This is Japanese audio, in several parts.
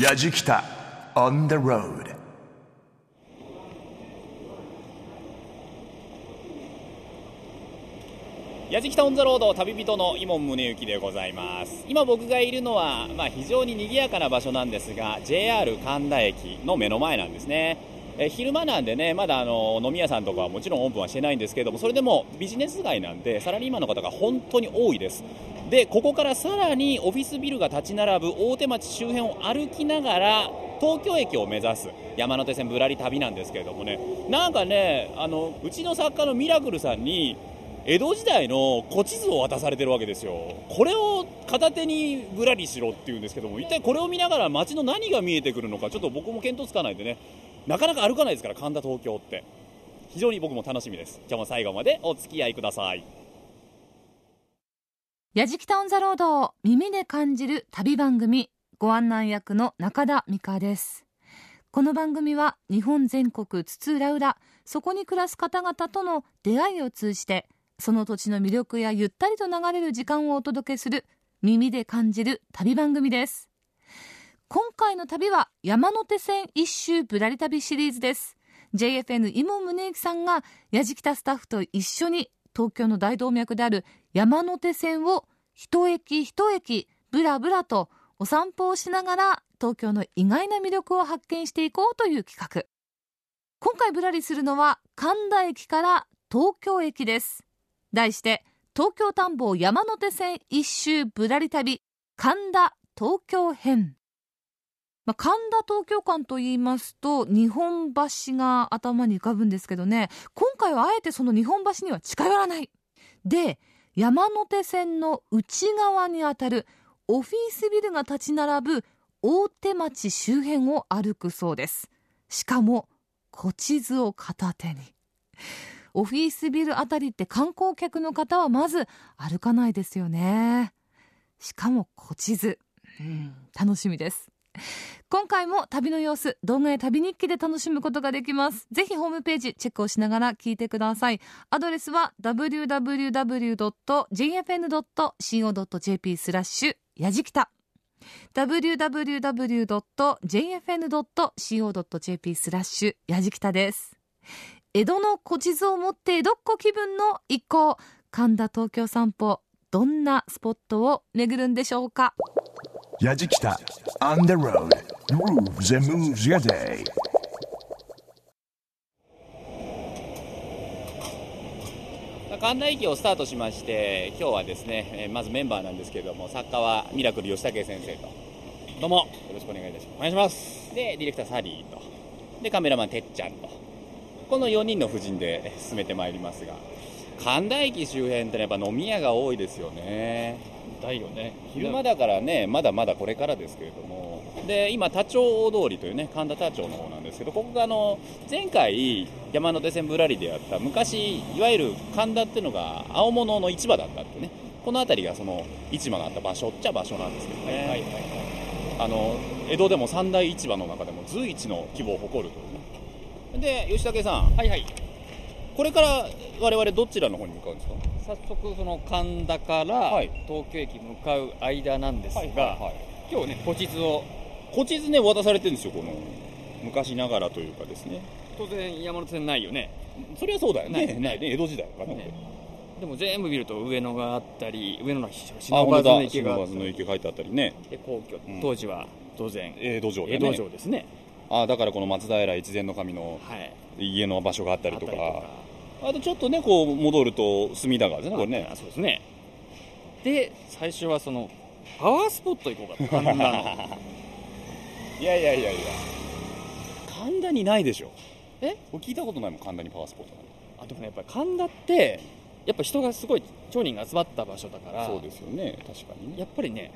やじきた on the road. やじきたオンザロード旅人の伊門宗行でございます。今僕がいるのは、まあ、非常に賑やかな場所なんですが JR 神田駅の目の前なんですね。え昼間なんでねまだあの飲み屋さんとかはもちろんオープンはしてないんですけどもそれでもビジネス街なんでサラリーマンの方が本当に多いです。でここからさらにオフィスビルが立ち並ぶ大手町周辺を歩きながら東京駅を目指す山手線ぶらり旅なんですけれどもね。なんかねあのうちの作家のミラクルさんに江戸時代の古地図を渡されてるわけですよ。これを片手にぶらりしろっていうんですけども一体これを見ながら街の何が見えてくるのかちょっと僕も見当つかないでね。なかなか歩かないですから神田東京って。非常に僕も楽しみです。今日も最後までお付き合いください。やじきたオンザロードを耳で感じる旅番組ご案内役の中田美香です。この番組は日本全国津々浦々そこに暮らす方々との出会いを通じてその土地の魅力やゆったりと流れる時間をお届けする耳で感じる旅番組です。今回の旅は山手線一周ぶらり旅シリーズです。JFN 伊門宗行さんがやじきたスタッフと一緒に東京の大動脈である山手線を一駅一駅ぶらぶらとお散歩をしながら東京の意外な魅力を発見していこうという企画。今回ぶらりするのは神田駅から東京駅です。題して東京田んぼ山手線一周ぶらり旅神田東京編。まあ、神田東京間と言いますと日本橋が頭に浮かぶんですけどね。今回はあえてその日本橋には近寄らない。で山手線の内側にあたるオフィスビルが立ち並ぶ大手町周辺を歩くそうです。しかも古地図を片手に。オフィスビルあたりって観光客の方はまず歩かないですよね。しかも古地図、うん、楽しみです今回も旅の様子動画や旅日記で楽しむことができます。ぜひホームページチェックをしながら聞いてください。アドレスは www.jfn.co.jp スラッシュやじきた。www.jfn.co.jp スラッシュやじきたです。江戸の古地図を持って江戸っ子気分の一行神田東京散歩。どんなスポットを巡るんでしょうか？やじきた。On the road. Grooves and moves your day. 神田駅をスタートしまして今日はですね、えーまずメンバーなんですけれども作家はミラクル吉武先生と。どうも。よろしくお願いいたします。お願いします。でディレクターサリーと。でカメラマンてっちゃんと。この4人の夫人で進めてまいりますが神田駅周辺って、ね、やっぱ飲み屋が多いですよねだよね。昼間だからねまだまだこれからですけれども。で今田町大通りというね神田田町の方なんですけどここがあの前回山手線ぶらりでやった昔いわゆる神田っていうのが青物の市場だったってねこの辺りがその市場があった場所っちゃ場所なんですけどね、はいはいはい。あの江戸でも三大市場の中でも随一の規模を誇るというね。で吉武さん。はいはいこれから我々どちらの方に向かうんですか？早速その神田からはい。東京駅向かう間なんですが、はいはいはい。今日ね古地図を古地図ね渡されてるんですよこの昔ながらというかですね。当然山手線ないよね。それはそうだよね。ない。ない。ね江戸時代からね。ね。でも全部見ると上野があったり上野のあ忍本当だばずの池があったり。書いてあったりね。で皇居、うん。当時は当然。江戸城でね。江戸城ですね。あだからこの松平越前の神のはい。家の場所があったりとか。あったりあとちょっとねこう戻ると隅田川ですねこれね。あそうですね。で最初はそのパワースポット行こうかと。神田の。いやいやいやいや。神田にないでしょ。え？僕聞いたことないもん神田にパワースポットあでもねやっぱり神田ってやっぱ人がすごい町人が集まった場所だからそうですよね確かにね。やっぱりね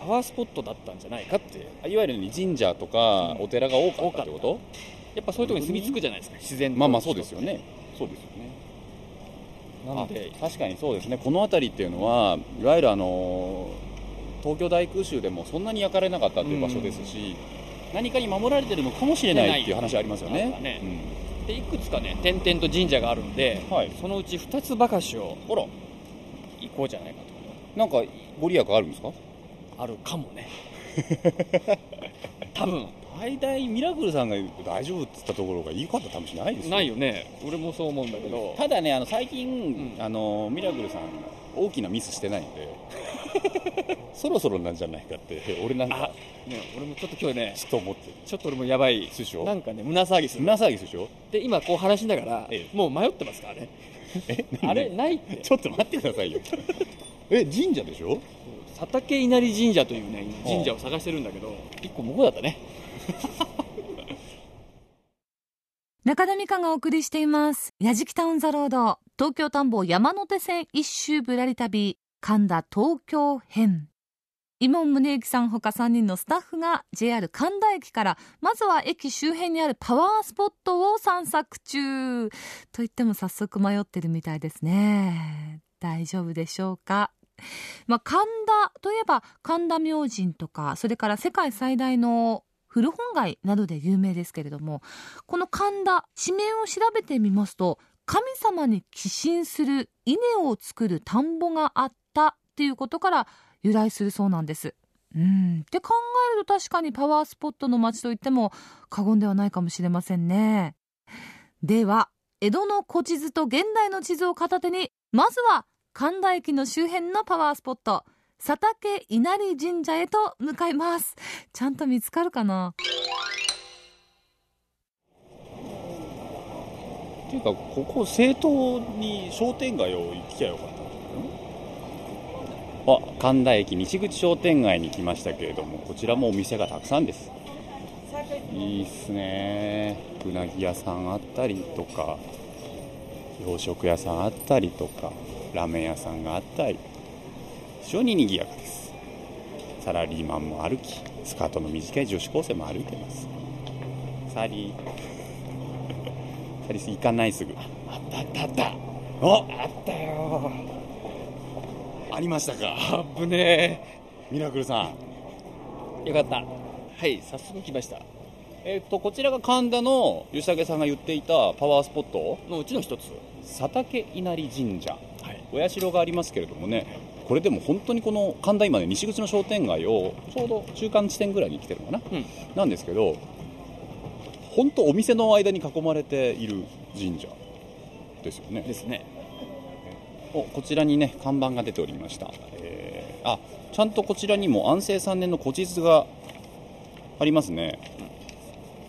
パワースポットだったんじゃないかって。あいわゆる神社とかお寺が多かったってこと？やっぱそういうところに住み着くじゃないですか自然と。まあまあそうですよね。そうですよねなのであ確かにそうですね。この辺りっていうのはいわゆるあの東京大空襲でもそんなに焼かれなかったっていう場所ですし、何かに守られてるのかもしれないっていう話ありますよね。あったね。でいくつかね点々と神社があるんで、はい。そのうち2つばかしを行こうじゃないかなんかご利益あるんですか？とあるかもね。多分大体ミラクルさんが大丈夫って言ったところがいいかったしないですよ。ないよね。俺もそう思うんだけど。ただねあの最近、うん。あのミラクルさん大きなミスしてないんで そろそろなんじゃないかって俺なんかあね俺もちょっと今日ねちょっと思ってる。ちょっと俺もやばい。でしょなんかね胸騒ぎする。胸騒ぎするでしょ？で今こう話しながら、ええ。もう迷ってますからね。えあれないって。ちょっと待ってくださいよ。え神社でしょ？佐竹稲荷神社というね今神社を探してるんだけど一個向こうだったね 中田美香がお送りしています。やじきタウンザロード、東京田んぼ山手線一周ぶらり旅、神田東京編。伊門宗行さんほか3人のスタッフが JR 神田駅から、まずは駅周辺にあるパワースポットを散策中。と言っても早速迷ってるみたいですね。大丈夫でしょうか？まあ、神田といえば神田明神とか、それから世界最大の古本街などで有名ですけれども、この神田、地名を調べてみますと、神様に寄進する稲を作る田んぼがあったっていうことから由来するそうなんです。うん。って考えると確かにパワースポットの街といっても過言ではないかもしれませんね。では、江戸の古地図と現代の地図を片手に、まずは神田駅の周辺のパワースポット、佐竹稲荷神社へと向かいます。ちゃんと見つかるかな?っていうかここ正当に商店街を行きゃよかったあ神田駅西口商店街に来ましたけれどもこちらもお店がたくさんです。いいっすね。うなぎ屋さんあったりとか洋食屋さんあったりとかラーメン屋さんがあったり。非常に賑やかです。サラリーマンも歩きスカートの短い女子高生も歩いてます。サリー。サリス行かないすぐ。あったあったあった。ああったよ。ありましたか。あぶね。ミラクルさん。えよかった。はい早速来ました。えっとこちらが神田の吉武さんが言っていたパワースポットのうちの一つ。佐竹稲荷神社。はい。お社がありますけれどもねこれでも本当にこの神田今ね西口の商店街をちょうど中間地点ぐらいに来てるのかな、うん。なんですけど本当お店の間に囲まれている神社ですよね。ですね。おこちらにね看板が出ておりました、えーあちゃんとこちらにも安政3年の古地図がありますね、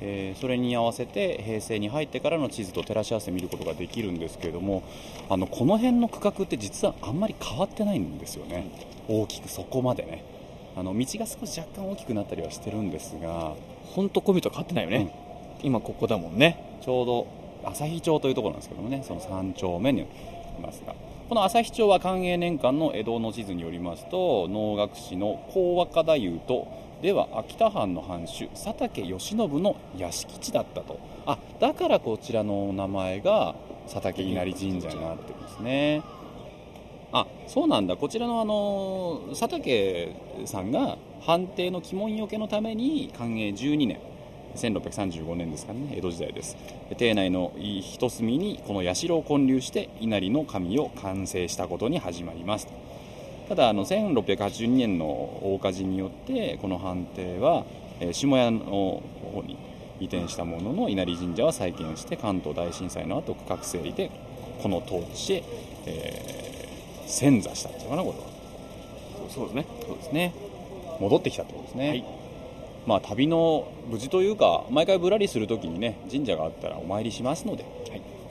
えーそれに合わせて平成に入ってからの地図と照らし合わせて見ることができるんですけれどもあのこの辺の区画って実はあんまり変わってないんですよね。大きくそこまでね。あの道が少し若干大きくなったりはしてるんですが本当コミと変わってないよね、今ここだもんね。ちょうど旭町というところなんですけどもねその3丁目にいますが。この旭町は寛永年間の江戸の地図によりますと能楽師の高若太夫とでは秋田藩の藩主佐竹義信の屋敷地だったと。あだからこちらの名前が佐竹稲荷神社になってるんですね。あそうなんだ。こちらのあの佐竹さんが藩邸の鬼門よけのために寛永12年1635年ですかね江戸時代です。邸内の一隅にこの社を建立して稲荷の神を完成したことに始まります。ただあの1682年の大火事によってこの藩邸はえー下屋の方に移転したものの稲荷神社は再建して関東大震災の後区画整理でこの当地へ、えー遷座したっていうのかなこれはそうですね。そうですね。戻ってきたってことですね、はい。まあ旅の無事というか毎回ぶらりするときにね神社があったらお参りしますので、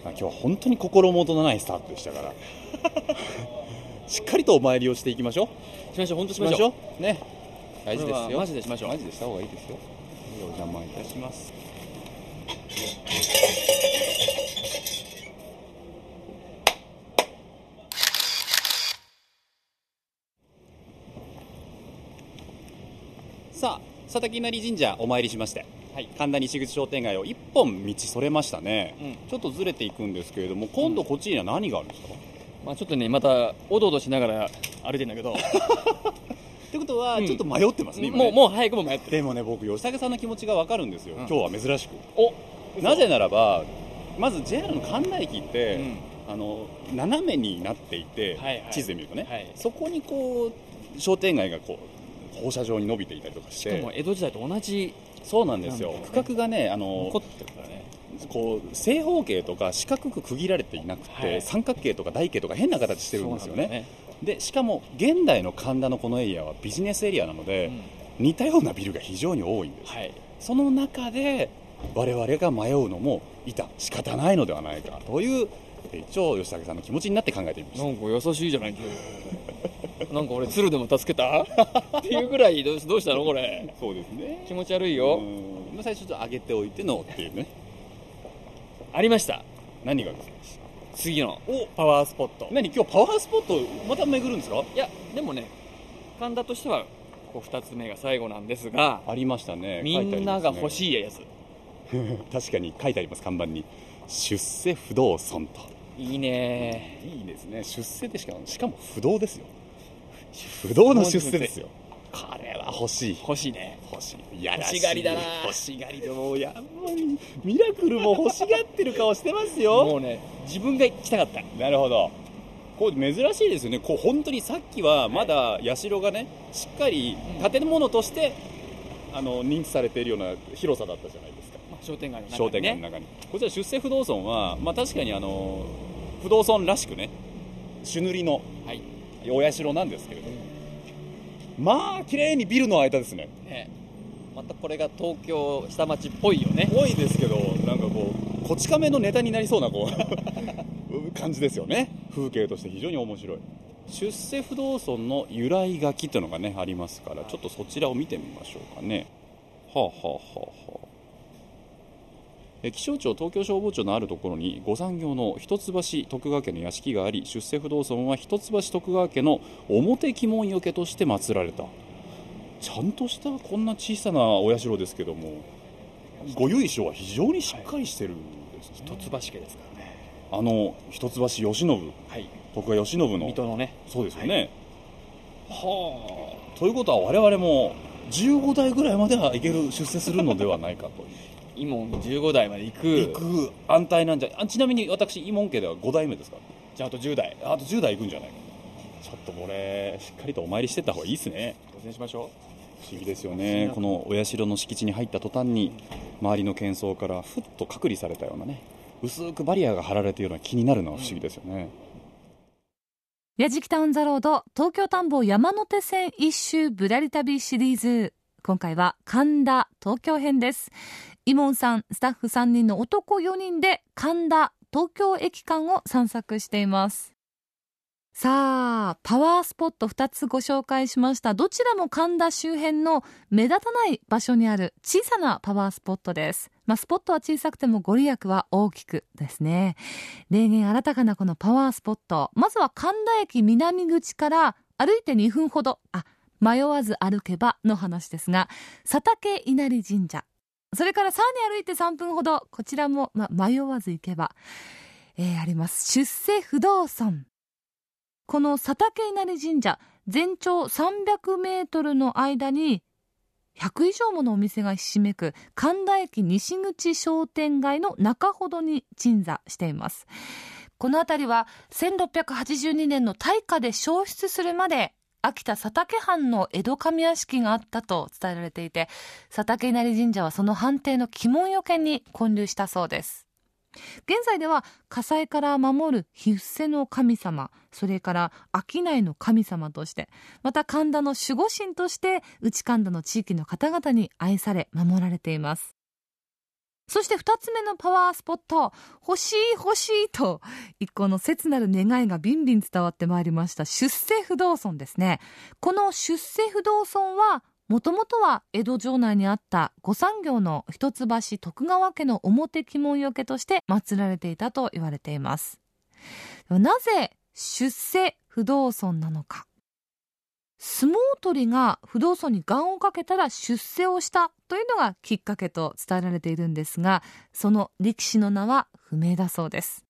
まあ、今日は本当に心もとのないスタートでしたから しっかりとお参りをしていきましょう。しましょう本当しましょう。ね。大事ですよ。マジでしましょう。マジでした方がいいですよ。お邪魔いたします。さあ佐竹稲荷神社お参りしまして、はい。神田西口商店街を一本道それましたね、うん。ちょっとずれていくんですけれども今度こっちには何があるんですか、まあちょっとねまたおどおどしながら歩いてんだけど。ってことはうん。ちょっと迷ってますね、今ね。もうもう早くも迷ってる。でもね僕吉武さんの気持ちが分かるんですよ、うん。今日は珍しく。おなぜならばまず JR の神田駅って、うん。あの斜めになっていて、はいはい。地図で見るとね、はい。そこにこう商店街がこう放射状に伸びていたりとかししてかも江戸時代と同じ。そうなんですよ。なんだろうね。区画がねあの残ってるこう正方形とか四角く区切られていなくて、はい。三角形とか台形とか変な形してるんですよね。そうなんだでしかも現代の神田のこのエリアはビジネスエリアなので、うん。似たようなビルが非常に多いんです。はい。その中で我々が迷うのもいた。仕方ないのではないかというえ一応吉武さんの気持ちになって考えてみました。なんか優しいじゃない今日。なんか俺鶴でも助けた？っていうぐらいどうしたのこれ？そうですね。気持ち悪いよ。最初ちょっと上げておいてのっていうねありました。何がですか次のおパワースポット。何今日パワースポットまた巡るんですか？いやでもね神田としてはここ2つ目が最後なんですがありましたね。みんなが欲いしいやつ。確かに書いてあります看板に。出世不動尊と。いいね。いいですね。出世でしかもしかも不動ですよ。不動の出世ですよこれは欲しい。欲しいね。欲しい。いやらしい。欲しがりだな。欲しがりでもうやっぱりミラクルも欲しがってる顔してますよ。もうね自分が行きたかった。なるほど。こう珍しいですよね。こう本当にさっきはまだ社がねしっかり建物として、あの認知されているような広さだったじゃないですか。まあ商店街の中にね。商店街の中に、こちら出世不動尊は、まあ、確かにあの不動尊らしくね朱塗りのはい。お社なんですけれどまあ綺麗にビルの間ですね。ね。またこれが東京下町っぽいよね。多いですけどなんかこうこち亀のネタになりそうなこう 感じですよね。風景として非常に面白い。出世不動尊の由来書きというのがねありますからちょっとそちらを見てみましょうかね。はあはあはあはあ。え気象庁東京消防庁のあるところに御産業の一橋徳川家の屋敷があり出世不動尊は一橋徳川家の表鬼門よけとして祀られた。ちゃんとしたこんな小さなお社ですけどもご由緒は非常にしっかりしてるんです、ね。一橋家ですからね。あの一橋慶喜はい。徳川慶喜の。水戸のね。そうですよね、はあ。ということは我々も15代ぐらいまではいける出世するのではないかと伊門15代まで行く行く安泰なんじゃあちなみに私伊門家では5代目ですかじゃああと10代あと10代行くんじゃないかちょっとこれしっかりとお参りしてった方がいいですね当選しましょ不思議ですよねこのお社の敷地に入った途端に周りの喧騒からふっと隔離されたようなね薄くバリアが張られているような気になるのは不思議ですよね、やじきタウンザロード東京田んぼ山手線一周ぶらり旅シリーズ今回は神田東京編ですイモンさんスタッフ3人の男4人で神田東京駅間を散策しています。さあパワースポット2つご紹介しました。どちらも神田周辺の目立たない場所にある小さなパワースポットです。まあスポットは小さくてもご利益は大きくですね。例年新たかなこのパワースポット。まずは神田駅南口から歩いて2分ほど。あ迷わず歩けばの話ですが佐竹稲荷神社。それからさらに歩いて3分ほどこちらも、ま、迷わず行けば、えーあります。出世不動尊。この佐竹稲荷神社全長300メートルの間に100以上ものお店がひしめく神田駅西口商店街の中ほどに鎮座しています。この辺りは1682年の大火で焼失するまで秋田佐竹藩の江戸上屋敷があったと伝えられていて佐竹稲荷神社はその判定の鬼門よけに建立したそうです。現在では火災から守る日伏せの神様それから商いの神様としてまた神田の守護神として内神田の地域の方々に愛され守られています。そして2つ目のパワースポット欲しい欲しいと一行の切なる願いがビンビン伝わってまいりました出世不動尊ですね。この出世不動尊はもともとは江戸城内にあった御産業の一橋徳川家の表鬼門よけとして祀られていたと言われています。なぜ出世不動尊なのか。相撲取りが不動尊に願をかけたら出世をしたというのがきっかけと伝えられているんですがその力士の名は不明だそうです。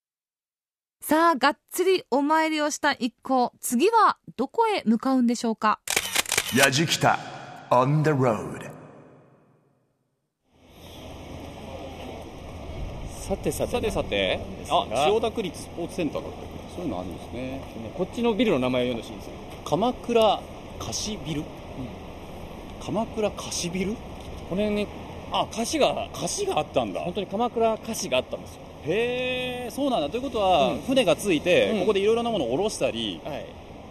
さあがっつりお参りをした一行。次はどこへ向かうんでしょうか？Yajikita on the road. さてさて。さてさて。あ千代田区立スポーツセンターだったそういうのあるんですね。ねこっちのビルの名前を読んでほしいんですよ鎌倉貸しビル、鎌倉貸しビル？これねあ歌詞が歌詞があったんだ。本当に鎌倉歌詞があったんですよ。へえそうなんだ。ということは、うん。船がついて、うん。ここでいろいろなものを下ろしたりはい。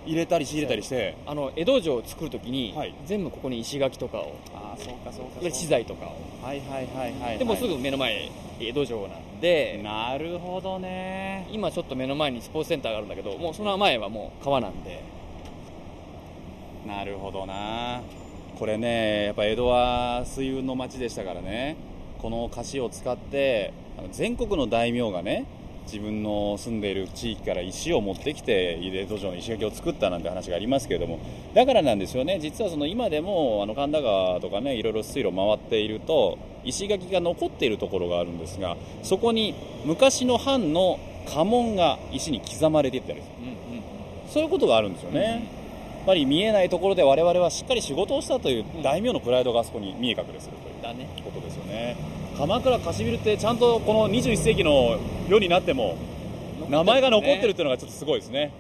入れたり仕入れたりして。あの江戸城を作るときに、はい。全部ここに石垣とかをああそうかそうかで資材とかを。はいはいはいはい、はい、でもうすぐ目の前江戸城なんでなるほどね。今ちょっと目の前にスポーツセンターがあるんだけどもうその前はもう川なんでなるほどな。これねやっぱ江戸は水運の町でしたからね。この菓子を使って全国の大名がね自分の住んでいる地域から石を持ってきて江戸城の石垣を作ったなんて話がありますけれども。だからなんですよね。実はその今でもあの神田川とかねいろいろ水路回っていると石垣が残っているところがあるんですがそこに昔の藩の家紋が石に刻まれていったりする。そういうことがあるんですよね、やっぱり見えないところで我々はしっかり仕事をしたという大名のプライドがあそこに見え隠れするというだね。ことですよね。鎌倉貸しビルってちゃんとこの21世紀の世になっても名前が残ってるっていうのがちょっとすごいですね。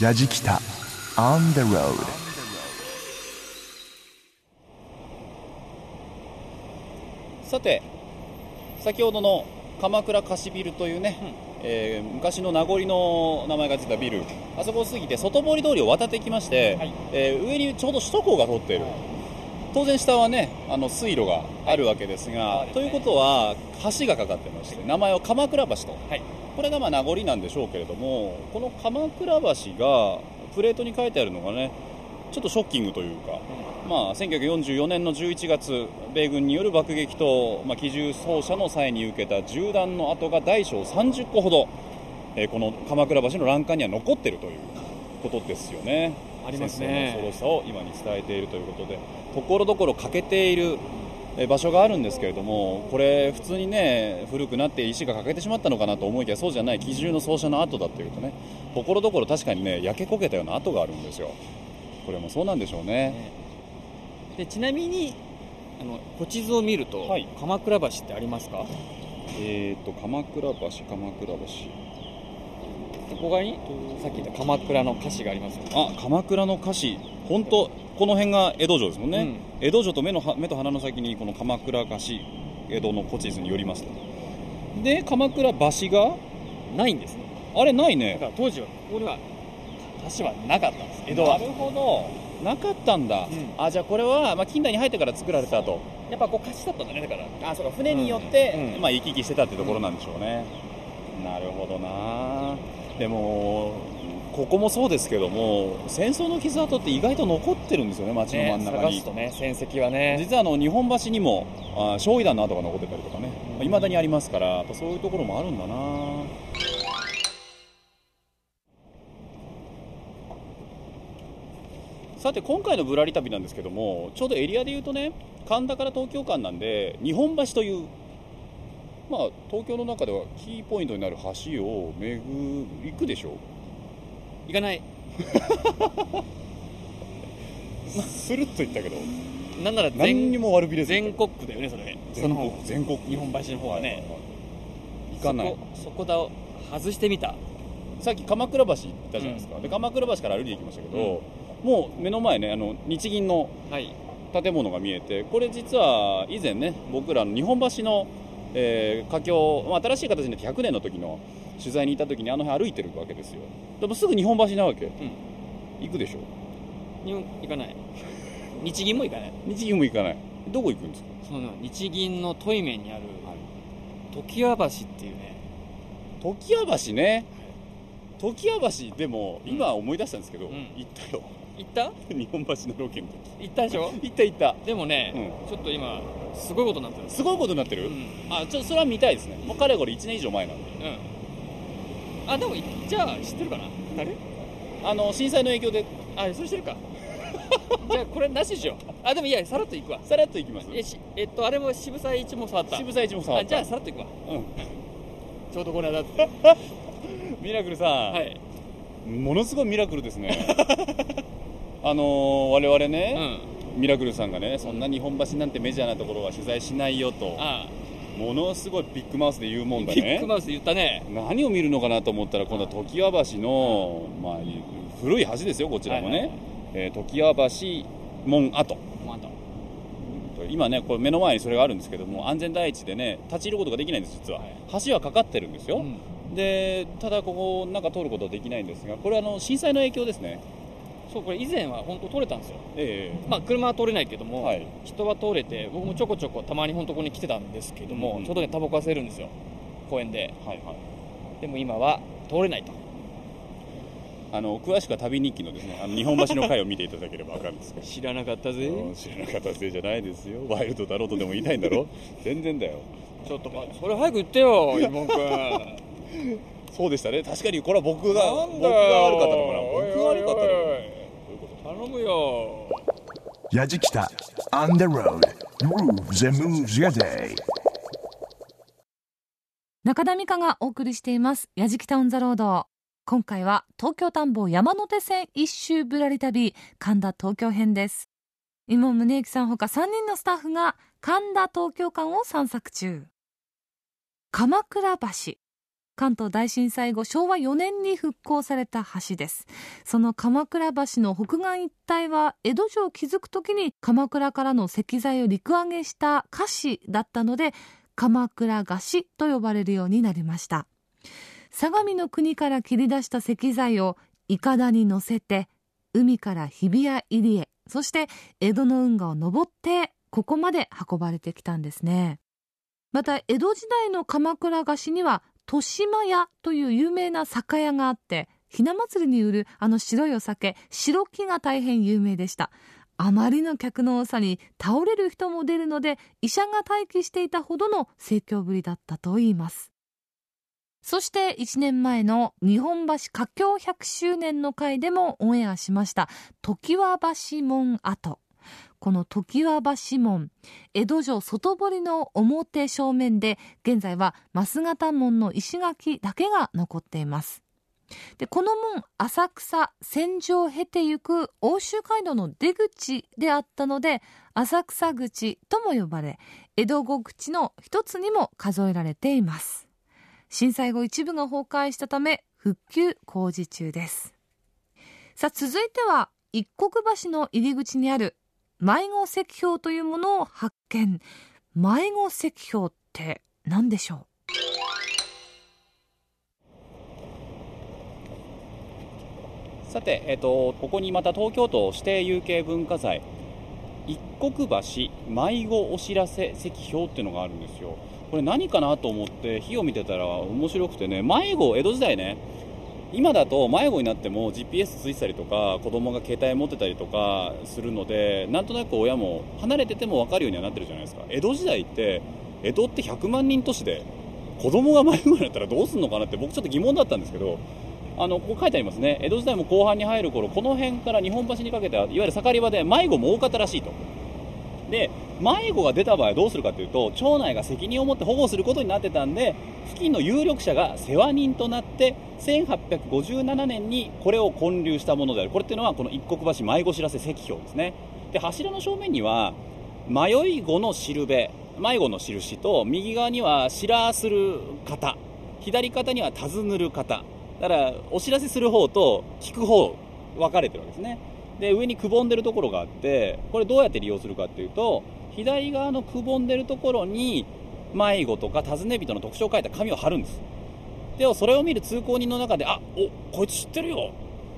ヤジキタ On the road さて先ほどの鎌倉貸しビルというね、えー昔の名残の名前がついたビル。あそこを過ぎて外堀通りを渡ってきまして、はい。えー上にちょうど首都高が通っている、当然下はねあの水路があるわけですが、はい。ということは橋がかかってまして名前を鎌倉橋と、はい。これがまあ名残なんでしょうけれどもこの鎌倉橋がプレートに書いてあるのがねちょっとショッキングというか、まあ、1944年の11月米軍による爆撃と、まあ、機銃掃射の際に受けた銃弾の跡が大小30個ほど、えーこの鎌倉橋の欄干には残っているということですよね。ありますね。戦争の恐ろしさを今に伝えているということでところどころ欠けているえー場所があるんですけれどもこれ普通にね古くなって石が欠けてしまったのかなと思いきやそうじゃない機銃の掃射の跡だというとねところどころ確かにね焼け焦げたような跡があるんですよ。これもそうなんでしょうねでちなみにあの古地図を見ると、はい。鎌倉橋ってありますか？えーと鎌倉橋鎌倉橋。ここがにさっき言った鎌倉の歌詞がありますよあ鎌倉の歌詞本当この辺が江戸城ですもんね、江戸城と目のは目と鼻の先にこの鎌倉橋江戸の古地図によりますと。で鎌倉橋がないんですね。あれないだねから当時はここには橋はなかったんです。江戸は。なるほどなかったんだ、うん。あじゃあこれは、まあ、近代に入ってから作られたと。やっぱこう橋だったんだねだから。あそうか船によって、うんうん。まあ、行き来してたってところなんでしょうね、なるほどな。でもここもそうですけども戦争の傷跡って意外と残ってるんですよね街の真ん中に、探すとね戦績はね。実はあの日本橋にもあ焼夷弾の跡が残ってたりとかね。いまだにありますからやっぱそういうところもあるんだなさて今回のぶらり旅なんですけどもちょうどエリアで言うとね神田から東京間なんで日本橋というまあ東京の中ではキーポイントになる橋を巡行くでしょ行かない。スルッと言ったけど。なんなら何に全も悪びれず全国区だよねそれ。そ全の国全国日本橋の方はね。行かない。そこそこだを外してみた。さっき鎌倉橋行ったじゃないですか、で鎌倉橋から歩いて行きましたけど、もう目の前ねあの日銀のはい。建物が見えてこれ実は以前ね僕らの日本橋の、えー、佳境、まあ、新しい形になって100年の時の取材に行った時にあの辺歩いてるわけですよ。でもすぐ日本橋なわけ、行くでしょ。日本行かない。日銀も行かない。日銀も行かない。どこ行くんですか？その日銀のトイメンにある常盤橋っていうね。常盤橋ね。常盤橋でも今思い出したんですけど、うん。行ったよ行った？日本橋のロケの時。行ったでしょ？行った行った。でもね、ちょっと今すごいことになってる。すすごいことになってる、うん。あちょっとそれは見たいですね。もうかれこれ1年以上前なんで。うん。あでもじゃあ知ってるかな？誰？あの震災の影響で。あそれしてるか。じゃあこれなしにしよう。あでもいやさらっと行くわ。さらっと行きます？えしえっとあれも渋沢栄一も触った。渋沢一も触った。あじゃあさらっと行くわ。うん。ちょうどこの間。っ てミラクルさん、はい。ものすごいミラクルですねあのー我々うね、ん。ミラクルさんがねそんな日本橋なんてメジャーなところは取材しないよとあものすごいビッグマウスで言うもんだビッグねマウスで言ったね。何を見るのかなと思ったら今度は常盤橋の、まあ、古い橋ですよこちらもね、はいはいえー常盤橋門跡。今ねこれ目の前にそれがあるんですけども安全第一でね立ち入ることができないんです実は、橋はかかってるんですよ、でただここなんか通ることはできないんですがこれはあの震災の影響ですねそうこれ以前は本当通れたんですよ、えまあ、車は通れないけども、はい。人は通れて僕もちょこちょこたまに本当ここに来てたんですけども、うん。ちょうどねタバコが吸えるんですよ。公園で。はいはい。でも今は通れないと。あの詳しくは旅日記のですねあの日本橋の回を見ていただければ分かるんですけど。知らなかったぜ。うん知らなかったせいじゃないですよ。ワイルドだろうとでも言いたいんだろ 全然だよ。ちょっとまそれ早く言ってよイモン君。そうでしたね。確かにこれは僕が僕が悪かったのかなこと頼むよ Yajikita on the road. Grooves and moves your day. 中田美香がお送りしています「やじきたオン・ザ・ロード」今回は東京さんぽ山手線一周ぶらり旅。神田東京編です。井門宗之さんほか3人のスタッフが神田東京間を散策中。鎌倉橋関東大震災後昭和4年に復興された橋です。その鎌倉橋の北岸一帯は江戸城を築く時に鎌倉からの石材を陸揚げした河岸だったので鎌倉菓子と呼ばれるようになりました。相模の国から切り出した石材をいかだに乗せて海から日比谷入りへそして江戸の運河を登ってここまで運ばれてきたんですね。また江戸時代の鎌倉菓子には豊島屋という有名な酒屋があってひな祭りに売るあの白いお酒白木が大変有名でした。あまりの客の多さに倒れる人も出るので医者が待機していたほどの盛況ぶりだったといいます。そして1年前の日本橋華僑100周年の回でもオンエアしました。常盤橋門跡。この常盤橋門江戸城外堀の表正面で現在は増形門の石垣だけが残っています。でこの門浅草戦場を経てゆく奥州街道の出口であったので浅草口とも呼ばれ江戸五口の一つにも数えられています。震災後一部が崩壊したため復旧工事中です。さあ続いては一国橋の入り口にある迷子石標というものを発見。迷子石標って何でしょう？さて、えっと、ここにまた東京都指定有形文化財一国橋迷子お知らせ石標っていうのがあるんですよ。これ何かなと思って火を見てたら面白くてね迷子江戸時代ね今だと迷子になっても GPS ついてたりとか子供が携帯持ってたりとかするのでなんとなく親も離れてても分かるようにはなってるじゃないですか。江戸時代って江戸って100万人都市で子供が迷子になったらどうするのかなって僕ちょっと疑問だったんですけどあのここ書いてありますね。江戸時代も後半に入る頃この辺から日本橋にかけていわゆる盛り場で迷子も多かったらしいと。で迷子が出た場合はどうするかというと町内が責任を持って保護することになってたんで付近の有力者が世話人となって1857年にこれを建立したものである。これっていうのはこの一国橋迷子知らせ石標ですね。で柱の正面には迷い子のしるべ迷子の印と右側には知らする方左肩には尋ぬる方。だからお知らせする方と聞く方分かれてるわけですね。で上にくぼんでるところがあってこれどうやって利用するかっていうと左側のくぼんでるところに迷子とか尋ね人の特徴を書いた紙を貼るんです。でもそれを見る通行人の中であおこいつ知ってるよ。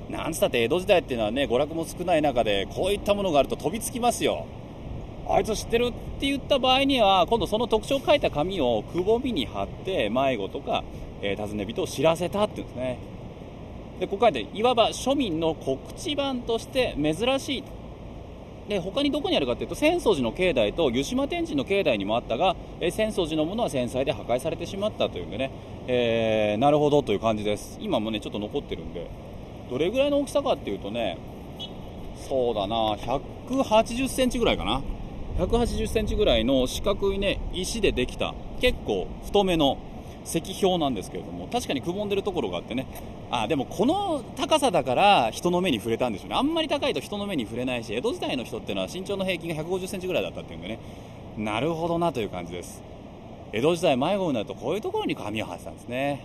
なんつったって江戸時代っていうのはね娯楽も少ない中でこういったものがあると飛びつきますよ。あいつ知ってるって言った場合には今度その特徴を書いた紙をくぼみに貼って迷子とか、えー、尋ね人を知らせたっていうんですね。でここ書いていわば庶民の告知版として珍しいで他にどこにあるかというと浅草寺の境内と湯島天神の境内にもあったが、え、浅草寺のものは戦災で破壊されてしまったというんでね、えー、なるほどという感じです。今もねちょっと残ってるんで。どれぐらいの大きさかっていうとねそうだな180センチぐらいかな。180センチぐらいの四角いね石でできた結構太めの石標なんですけれども確かにくぼんでるところがあってね。あでもこの高さだから人の目に触れたんでしょうね。あんまり高いと人の目に触れないし江戸時代の人っていうのは身長の平均が150センチぐらいだったっていうんでね。なるほどなという感じです。江戸時代迷子になるとこういうところに紙を貼ってたんですね。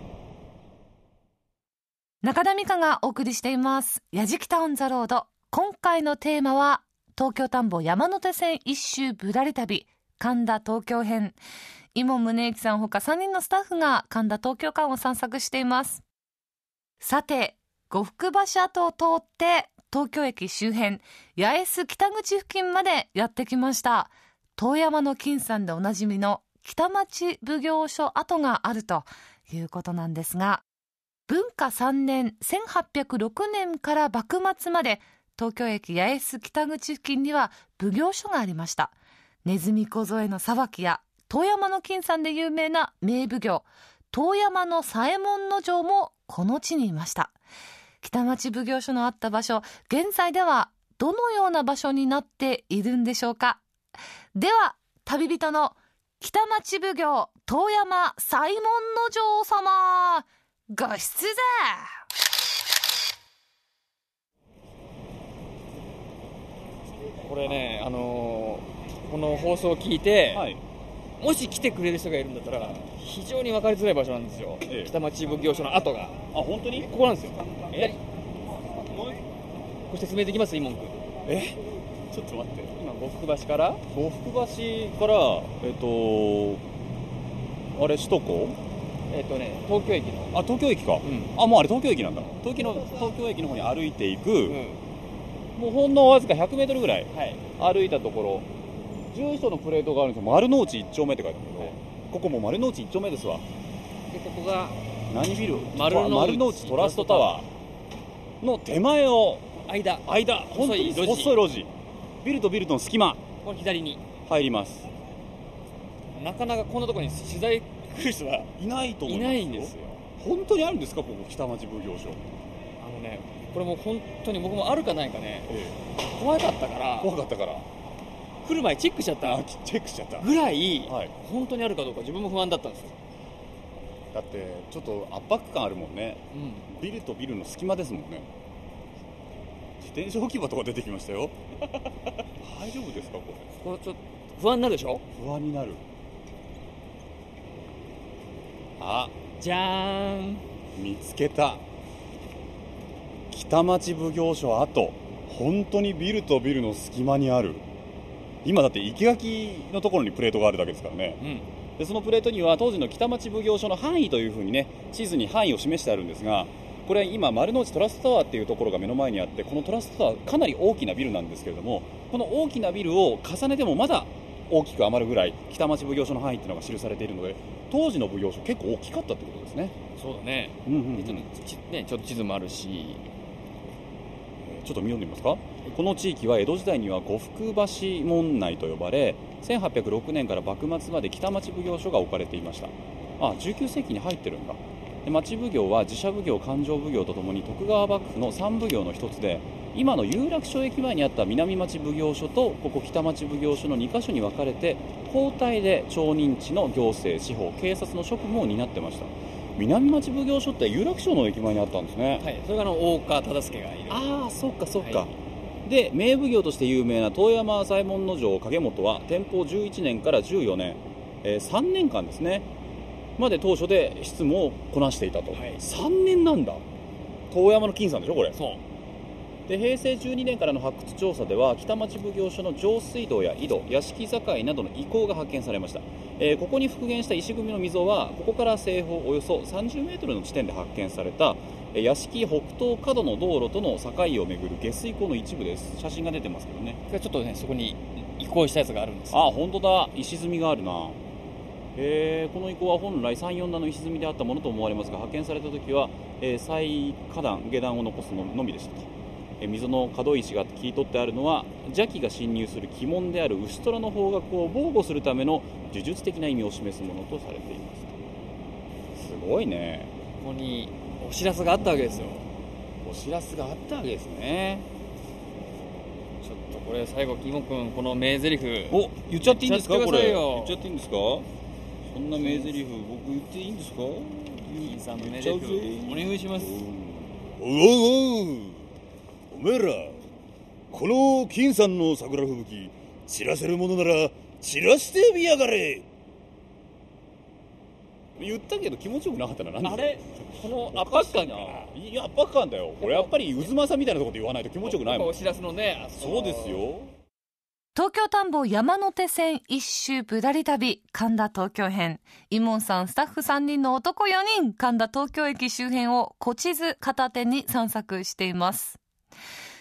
中田美香がお送りしています「やじきたオン・ザ・ロード」今回のテーマは東京さんぽ山手線一周ぶらり旅。神田東京編。井門宗之さんほか3人のスタッフが神田東京間を散策しています。さて呉服橋跡を通って東京駅周辺八重洲北口付近までやってきました。遠山の金さんでおなじみの北町奉行所跡があるということなんですが文化3年1806年から幕末まで東京駅八重洲北口付近には奉行所がありました。ネズミ小僧の裁きや遠山の金さんで有名な名奉行遠山の左衛門の城もこの地にいました。北町奉行所のあった場所現在ではどのような場所になっているんでしょうか。では旅人の北町奉行遠山左衛門の城様ご出ぜこれね、あのーこの放送を聞いて、はいもし来てくれる人がいるんだったら非常に分かりづらい場所なんですよ、ええ。北町奉行所の跡が。あ本当に？ここなんですよ。え？これ説明できますイモン君え？ちょっと待って。今呉服橋から？呉服橋からえっとあれ首都高？えっ、とね東京駅の。あ東京駅か、ん。あもうあれ東京駅なんだ。東京の東京駅の方に歩いていく、うん。もうほんのわずか 100m ぐらいはい。歩いたところ住所のプレートがあるんですよ。丸の内1丁目って書いてあるけど、ここもう丸の内1丁目ですわ。でここが何ビル？丸の内トラストタワーの手前を間。間。本当に細い路地。ビルとビルとの隙間。この左に。入ります。なかなかこんなところに取材来る人はいないと思いいますないんですよ。本当にあるんですか？ここ北町奉行所、あのねこれもう本当に僕もあるかないかね。え。怖かったから。怖かったから来る前チェックしちゃった。あチェックしちゃった。ぐらい、はい。本当にあるかどうか自分も不安だったんですよ、だってちょっと圧迫感あるもんね。うん、ビルとビルの隙間ですもんね。自転車置き場とか出てきましたよ。大丈夫ですかこれ？これちょっと不安になるでしょ？不安になる。あ。じゃーん。見つけた。北町奉行所跡。本当にビルとビルの隙間にある今だって生垣のところにプレートがあるだけですからね。うん。でそのプレートには当時の北町奉行所の範囲というふうにね地図に範囲を示してあるんですがこれ今丸の内トラストタワーっていうところが目の前にあってこのトラストタワーかなり大きなビルなんですけれどもこの大きなビルを重ねてもまだ大きく余るぐらい北町奉行所の範囲っていうのが記されているので当時の奉行所結構大きかったってことですね、そうだね。うんうんうん。ねちょっと地図もあるし。ちょっと読んでみますか？この地域は江戸時代には呉服橋門内と呼ばれ1806年から幕末まで北町奉行所が置かれていました。あ19世紀に入ってるんだ。で町奉行は自社奉行勘定奉行とともに徳川幕府の三奉行の一つで今の有楽町駅前にあった南町奉行所とここ北町奉行所の2カ所に分かれて交代で町人地の行政司法警察の職務を担ってました。南町奉行所って有楽町の駅前にあったんですね。はいそれがあの大岡忠相がいる。ああそっかそっか、はいで名奉行として有名な遠山左衛門の城影本は天保11年から14年、えー3年間ですね。まで当初で執務をこなしていたと、はい。3年なんだ。遠山の金さんでしょこれ。で平成12年からの発掘調査では北町奉行所の上水道や井戸屋敷境などの遺構が発見されました、えーここに復元した石組みの溝はここから西方およそ30メートルの地点で発見されたえー屋敷北東角の道路との境をめぐる下水溝の一部です。写真が出てますけどね。ちょっとねそこに移行したやつがあるんですあ本当だ。石積みがあるな。えーこの遺構は本来3、4段の石積みであったものと思われますが発見された時は、えー最下段下段を残すののみでしたと、えー溝の角石が切り取ってあるのは邪気が侵入する鬼門である牛虎の方角を防護するための呪術的な意味を示すものとされています。すごいね。ここにお知らせがあったわけですよ。お知らせがあったわけですね。ちょっとこれ最後キモ君この名台詞。お言っちゃっていいんですか？言っちゃこれ。言っちゃっていいんですか？そんな名台詞僕言っていいんですか？金さんの名台詞お願いします。おうおう。おめえらこの金さんの桜吹雪散らせるものなら散らしてみやがれ言ったけど気持ちよくなかったな。なんで？あれ？この圧迫感がいや圧迫感だよ。これやっぱり渦政みたいなところで言わないと気持ちよくないもん。お知らせのねあそうですよ。東京田んぼ山手線一周ぶらり旅神田東京編。イモンさんスタッフ3人の男4人神田東京駅周辺を古地図片手に散策しています。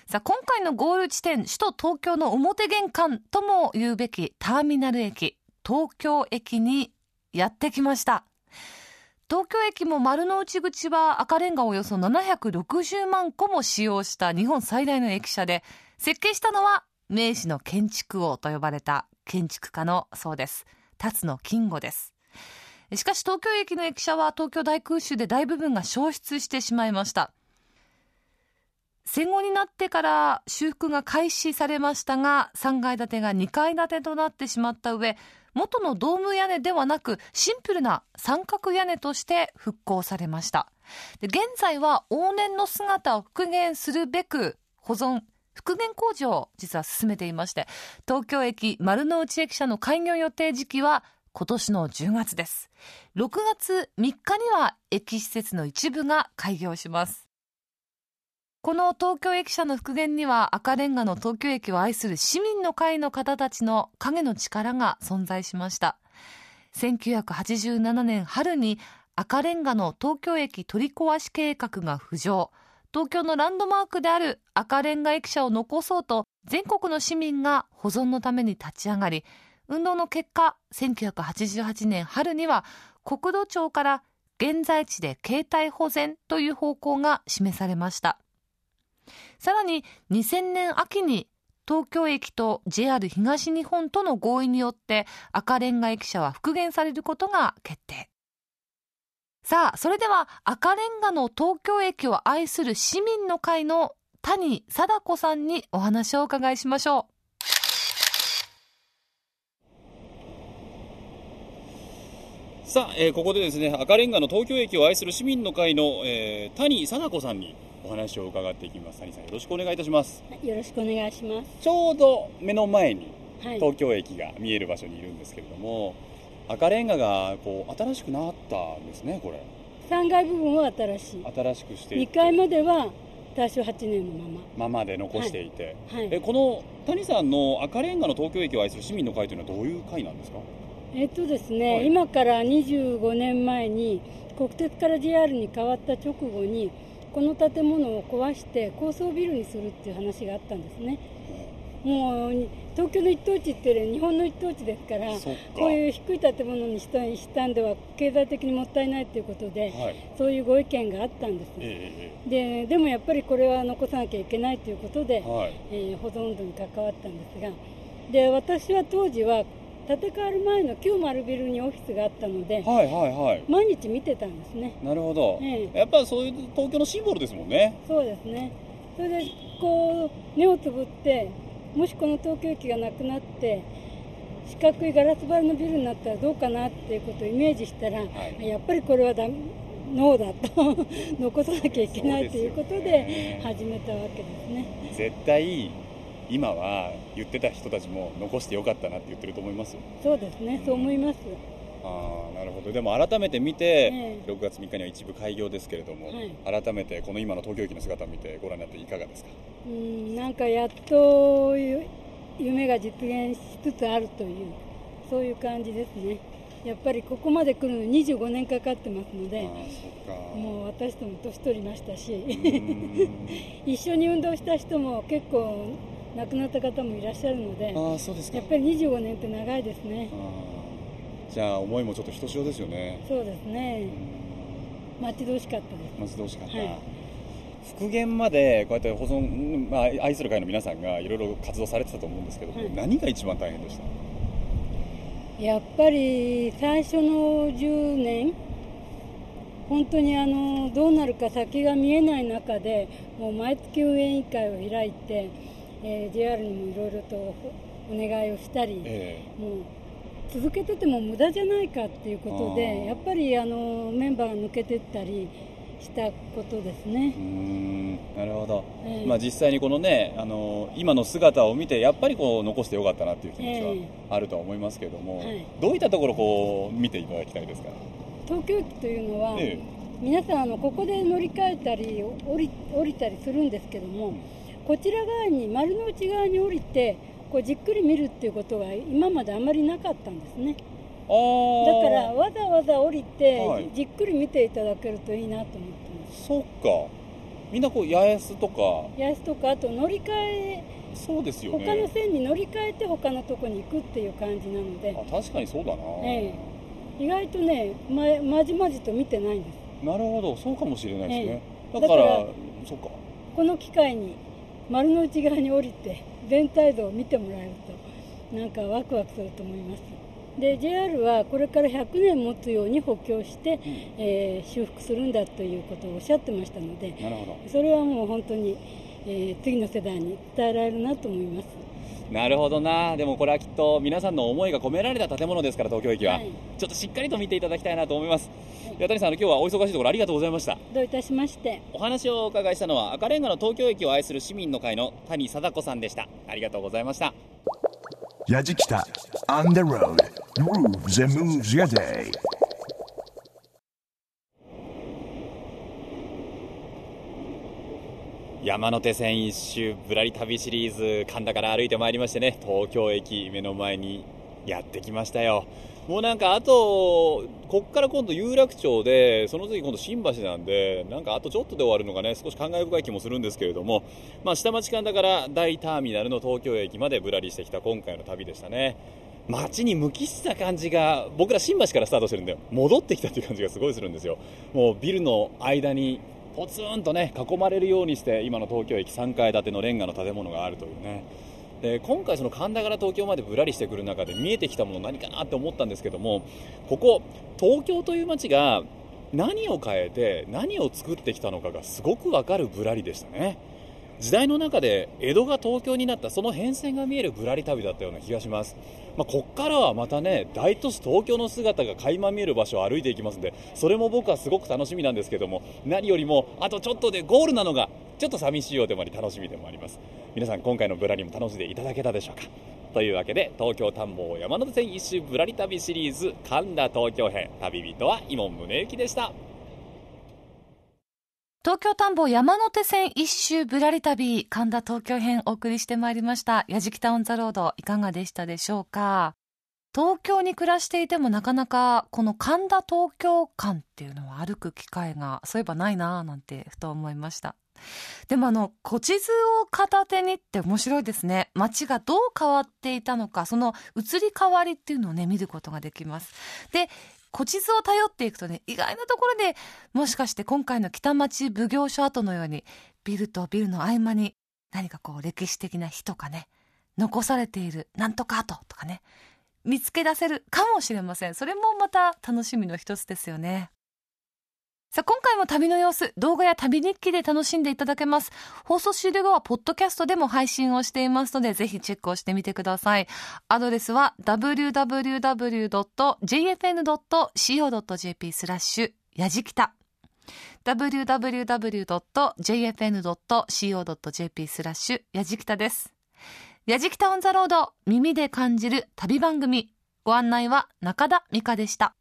さあ今回のゴール地点首都東京の表玄関とも言うべきターミナル駅東京駅にやってきました東京駅も丸の内口は赤レンガおよそ760万個も使用した日本最大の駅舎で設計したのは明治の建築王と呼ばれた建築家のそうです。辰野金吾です。しかし東京駅の駅舎は東京大空襲で大部分が消失してしまいました。戦後になってから修復が開始されましたが3階建てが2階建てとなってしまった上元のドーム屋根ではなくシンプルな三角屋根として復興されました。で現在は往年の姿を復元するべく保存復元工事を実は進めていまして東京駅丸の内駅舎の開業予定時期は今年の10月です。6月3日には駅施設の一部が開業します。この東京駅舎の復元には赤レンガの東京駅を愛する市民の会の方たちの影の力が存在しました。1987年春に赤レンガの東京駅取り壊し計画が浮上。東京のランドマークである赤レンガ駅舎を残そうと全国の市民が保存のために立ち上がり運動の結果1988年春には国土庁から現在地で携帯保全という方向が示されました。さらに2000年秋に東京駅と JR 東日本との合意によって赤レンガ駅舎は復元されることが決定。さあそれでは赤レンガの東京駅を愛する市民の会の谷貞子さんにお話をお伺いしましょう。さあ、えーここでですね赤レンガの東京駅を愛する市民の会の、えー谷貞子さんにお話を伺っていきます谷さんよろしくお願いいたしますよろしくお願いします。ちょうど目の前にはい。東京駅が見える場所にいるんですけれども赤レンガがこう新しくなったんですねこれ3階部分は新しい。新しくしてい2階までは大正8年のまままで残していて、ま。はい。えこの谷さんの赤レンガの東京駅を愛する市民の会というのはどういう会なんですか？えっとですね、はい今から25年前に国鉄から JR に変わった直後にこの建物を壊して高層ビルにするっていう話があったんですね。もう東京の一等地っていうより日本の一等地ですからこういう低い建物にしたんでは経済的にもったいないということで、はい。そういうご意見があったんです、えででもやっぱりこれは残さなきゃいけないということでえ、はい。えー保存度に関わったんですがで私は当時は建て替わる前の旧丸ビルにオフィスがあったのではいはいはい。毎日見てたんですね。なるほど、ええ。やっぱそういう東京のシンボルですもんね。そうですね。それでこう目をつぶってもしこの東京駅がなくなって四角いガラス張りのビルになったらどうかなっていうことをイメージしたら、い。やっぱりこれはだノーだと 残さなきゃいけないということで始めたわけですね。絶対今は言ってた人たちも残してよかったなって言ってると思いますよ。そうですねそう思います。ああなるほど。でも改めて見て、ええ。6月3日には一部開業ですけれども、はい。改めてこの今の東京駅の姿を見てご覧になっていかがですか？うんなんかやっとゆ夢が実現しつつあるというそういう感じですね。やっぱりここまで来るのに25年かかってますのでああそっか。もう私とも年取りましたしうーん。一緒に運動した人も結構亡くなった方もいらっしゃるのでああそうですか。やっぱり25年って長いですね。じゃあ思いもちょっとひとしおですよね。そうですね。待ち遠しかったです。待ち遠しかった、はい。復元までこうやって保存、まあ、愛する会の皆さんがいろいろ活動されてたと思うんですけど、はい。何が一番大変でした？やっぱり最初の10年本当にあのどうなるか先が見えない中でもう毎月運営委員会を開いて、えー JR にもいろいろとお願いをしたり、えもう続けてても無駄じゃないかっていうことでやっぱりあのメンバーが抜けてったりしたことですね。なるほど、ええ。まあ、実際にこのねあの今の姿を見てやっぱりこう残してよかったなっていう気持ちはええ。あるとは思いますけれども、はい。どういったところこう見ていただきたいですか、東京駅というのは、え皆さんあのここで乗り換えたり降り降りたりするんですけども、こちら側に丸の内側に降りてこうじっくり見るっていうことが今まであまりなかったんですね。だからわざわざ降りて、はい。じっくり見ていただけるといいなと思ってます。そっか。みんなこう八重洲とか。八重洲とかあと乗り換え。そうですよね。他の線に乗り換えて他のとこに行くっていう感じなので、あ確かにそうだな、ええ、意外とねままじまじと見てないんです。なるほど。そうかもしれないですね、え。だからだからそっか。この機会に丸の内側に降りて全体像を見てもらえるとなんかワクワクすると思います。で JR はこれから100年持つように補強して、えー修復するんだということをおっしゃってましたのでそれはもう本当に、えー次の世代に伝えられるなと思いますなるほどな。でもこれはきっと皆さんの思いが込められた建物ですから東京駅は、はい。ちょっとしっかりと見ていただきたいなと思います、八谷さんあの今日はお忙しいところありがとうございました。どういたしまして。お話をお伺いしたのは赤レンガの東京駅を愛する市民の会の谷貞子さんでした。ありがとうございました。Yajikita on the road. Grooves and moves your day. 山手線一周ぶらり旅シリーズ神田から歩いてまいりましてね東京駅目の前にやってきましたよ。もうなんかあとこっから今度有楽町でその次今度新橋なんでなんかあとちょっとで終わるのがね少し感慨深い気もするんですけれども、まあ、下町神田から大ターミナルの東京駅までぶらりしてきた今回の旅でしたね。街に無機質な感じが僕ら新橋からスタートしてるんで戻ってきたっていう感じがすごいするんですよ。もうビルの間にポツンとね囲まれるようにして今の東京駅3階建てのレンガの建物があるというね。で今回その神田から東京までぶらりしてくる中で見えてきたもの何かなって思ったんですけどもここ東京という街が何を変えて何を作ってきたのかがすごくわかるぶらりでしたね。時代の中で江戸が東京になったその変遷が見えるぶらり旅だったような気がします、まあ、こっからはまたね大都市東京の姿が垣間見える場所を歩いていきますのでそれも僕はすごく楽しみなんですけども何よりもあとちょっとでゴールなのがちょっと寂しいようでもあり楽しみでもあります。皆さん今回のぶらりも楽しんでいただけたでしょうか？というわけで東京探訪山手線一周ぶらり旅シリーズ神田東京編旅人は伊門宗行でした。東京田んぼ山手線一周ぶらり旅神田東京編お送りしてまいりました。やじきたオンザロードいかがでしたでしょうか？東京に暮らしていてもなかなかこの神田東京間っていうのは歩く機会がそういえばないなぁなんてふと思いました。でもあの古地図を片手にって面白いですね。街がどう変わっていたのかその移り変わりっていうのをね見ることができます。で古地図を頼っていくとね意外なところでもしかして今回の北町奉行所跡のようにビルとビルの合間に何かこう歴史的な日とかね残されているなんとか跡とかね見つけ出せるかもしれません。それもまた楽しみの一つですよね。さあ今回も旅の様子動画や旅日記で楽しんでいただけます。放送終了後はポッドキャストでも配信をしていますのでぜひチェックをしてみてください。アドレスは www.jfn.co.jp スラッシュやじきた。www.jfn.co.jp スラッシュやじきたです。やじきたオンザロード耳で感じる旅番組。ご案内は中田美香でした。